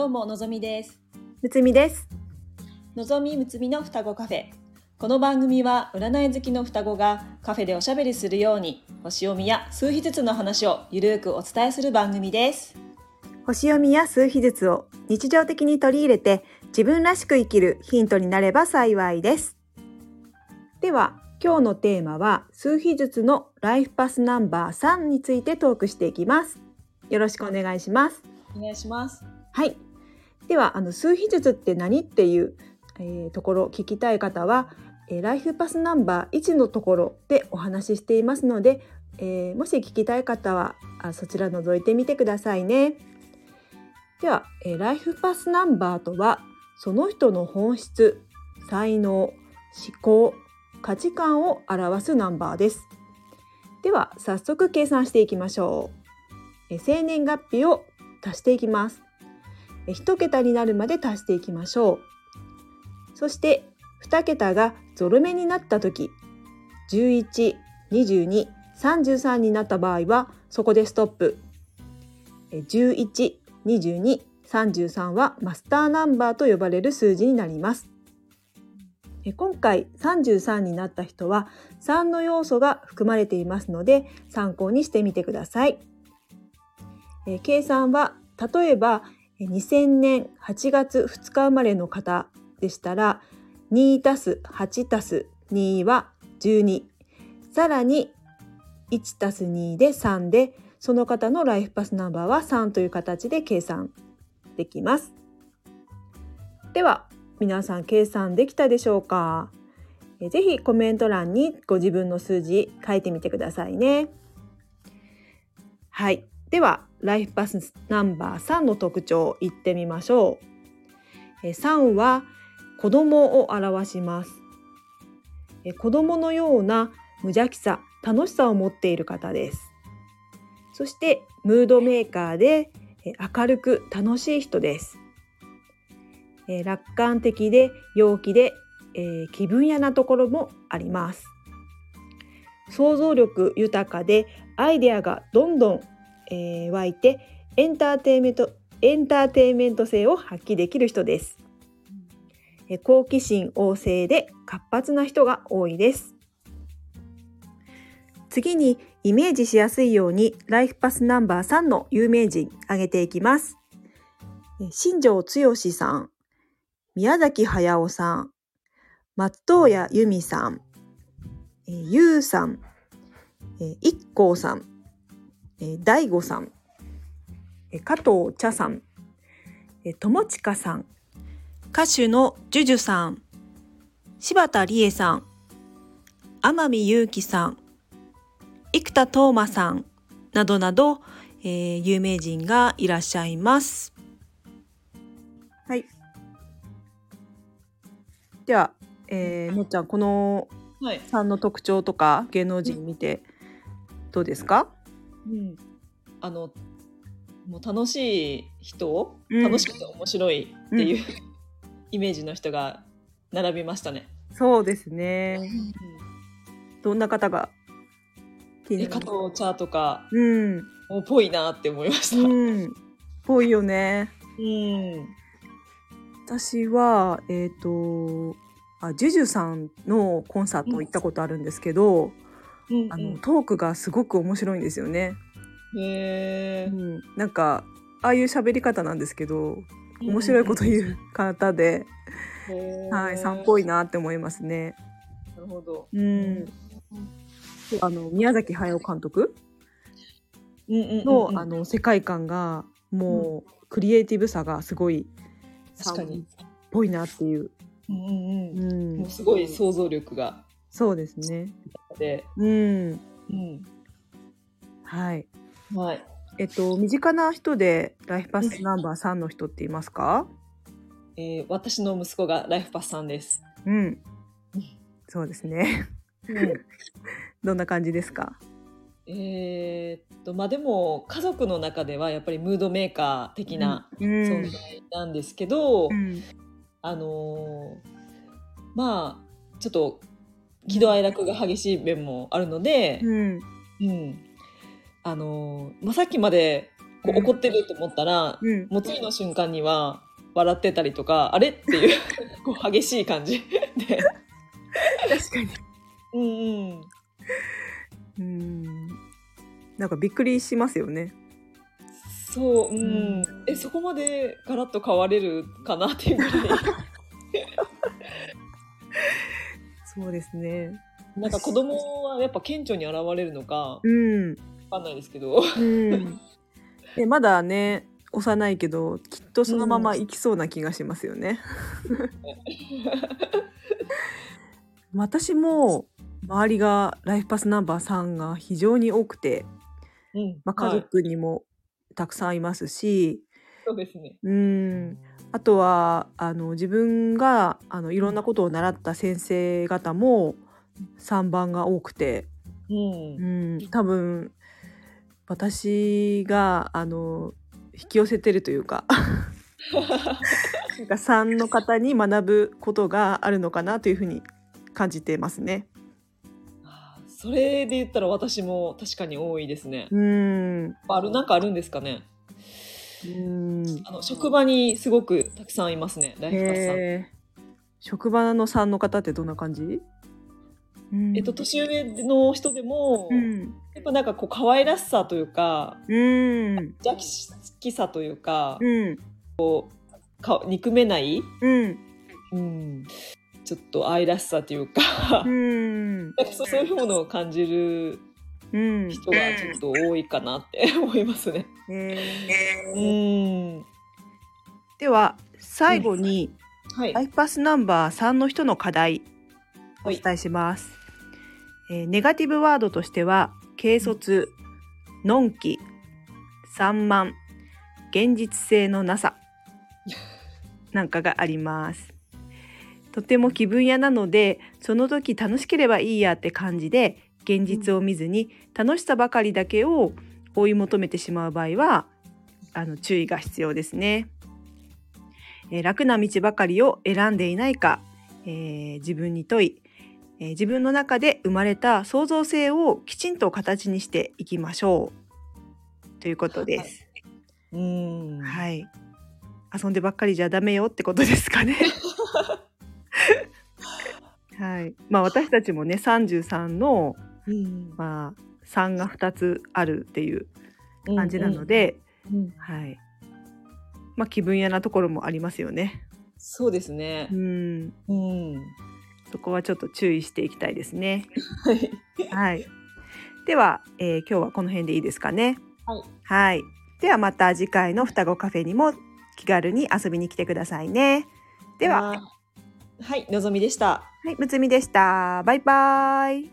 どうものぞみですむつみです。のぞみむつみの双子カフェこの番組は占い好きの双子がカフェでおしゃべりするように星読みや数秘術の話をゆるーくお伝えする番組です星読みや数秘術を日常的に取り入れて自分らしく生きるヒントになれば幸いです。では、今日のテーマは数秘術のライフパスナンバー3についてトークしていきます。よろしくお願いします。お願いしますはい。では、あの数秘術って何っていう、えーところ聞きたい方は、えーライフパスナンバー1のところでお話ししていますので、えーもし聞きたい方はあそちら覗いてみてくださいね。では、えライフパスナンバーとはその人の本質、才能、思考、価値観を表すナンバーです。では早速計算していきましょう。生年月日を足していきます。え一桁になるまで足していきましょう。そして2桁がゾロ目になった時11、22、33になった場合はそこでストップ。え11、22、33はマスターナンバーと呼ばれる数字になります。え今回33になった人は3の要素が含まれていますので参考にしてみてください。え計算は例えば2000年8月2日生まれの方でしたら2たす8たす2は12さらに1たす2で3でその方のライフパスナンバーは3という形で計算できます。では皆さん計算できたでしょうか？ぜひコメント欄にご自分の数字書いてみてくださいね。はい。では、ライフパスナンバー3の特徴いってみましょう。えー3は子供を表します。え子供のような無邪気さ、楽しさを持っている方です。そして、ムードメーカーでえ明るく楽しい人です。え楽観的で陽気で、え気分屋なところもあります。想像力豊かでアイデアがどんどん、えー湧いてエンターテイメントエンターテイメント性を発揮できる人です。え好奇心旺盛で活発な人が多いです。次にイメージしやすいようにライフパスナンバー3の有名人挙げていきます。え新庄剛志さん、宮崎駿さん、松任谷由実さん、え、ゆうさん、えー、一光さん、えー、大悟さん、えー加藤茶さん、えー、友近さん、歌手のジュジュさん、柴田理恵さん、天海祐希さん、生田斗真さん。などなど、えー有名人がいらっしゃいます。はい。では、えー、もっちゃんこのはい、さんの特徴とか芸能人見てどうですか？うん、あのもう楽しい人、うん。楽しくて面白いっていう、イメージの人が並びましたね、そうですね。どんな方がえ加？藤茶とかうん、もうぽいなって思いました、うん、ぽいよね。うん。私はえっ、とあジュジュさんのコンサート行ったことあるんですけど、うんあのトークがすごく面白いんですよね。へえうん、なんかああいう喋り方なんですけど面白いこと言う方で、はい、さんっぽいなって思いますね。なるほど。うん、あの宮崎駿監督？うんうんうんの、うん。あの世界観がもう、クリエイティブさがすごい確かに。っぽいなっていう。うんうんうん。うん。もうすごい想像力がそうですね。あって、うん、うん、はい。はいえっと身近な人でライフパスナンバー3の人っていますか？えー私の息子がライフパスさんです、うん。そうですね。どんな感じですか？えーっとまあでも家族の中ではやっぱりムードメーカー的なうん存在なんですけど、うんあのーまあちょっと喜怒哀楽が激しい面もあるので、うん。うん。あのーまあ、さっきまでこう怒ってると思ったら、うん。もう次の瞬間には笑ってたりとかあれっていう こう激しい感じで。確かに。うんうん。うん。なんかびっくりしますよね。そううん、うん。えそこまでガラッと変われるかなっていうぐらい そうですね。なんか子供はやっぱ顕著に現れるのかわうん。かんないですけどうん。えまだね幼いけどきっとそのまま行きそうな気がしますよね。私も周りがライフパスナンバー3が非常に多くて、うんまあ、家はい族にもたくさんいますし、そうですねうんあとはあの自分があのいろんなことを習った先生方も3番が多くて、うん。うん、多分私があの引き寄せてるというか なんか3の方に学ぶことがあるのかなというふうに感じてますね。それで言ったら私も確かに多いですね。うん。あるなんかあるんですかね？うん。あの職場にすごくたくさんいますねライフパスさん職場の3の方ってどんな感じ、うん。えっと、年上の人でも、うん。やっぱなんかこう可愛らしさというかうん。邪気さというか,、うん。か憎めない、うん。うん、ちょっと愛らしさというか、うん。なんかそうそういうものを感じるうん人がちょっと多いかなって思いますね。では最後に、はい、ライフパスナンバー3の人の課題おはい。伝えします、えーネガティブワードとしては軽率のんき散漫現実性のなさ なんかがあります。とても気分屋なのでその時楽しければいいやって感じで現実を見ずに楽しさばかりだけを追い求めてしまう場合はあの注意が必要ですね。えー楽な道ばかりを選んでいないか、えー自分に問い、えー自分の中で生まれた創造性をきちんと形にしていきましょうということです。うんはい。遊んでばっかりじゃダメよってことですかね。はい。まあ私たちもね33のうんまあ3が2つあるっていう感じなの、で、うんうんはい。まあ気分屋なところもありますよね。そうですねう。ん。うんそこはちょっと注意していきたいですね。はいはい。では、えー今日はこの辺でいいですかね。はい。はい。ではまた次回の双子カフェにも気軽に遊びに来てくださいね。では、はい、のぞみでした。はい、むつみでした。バイバイ。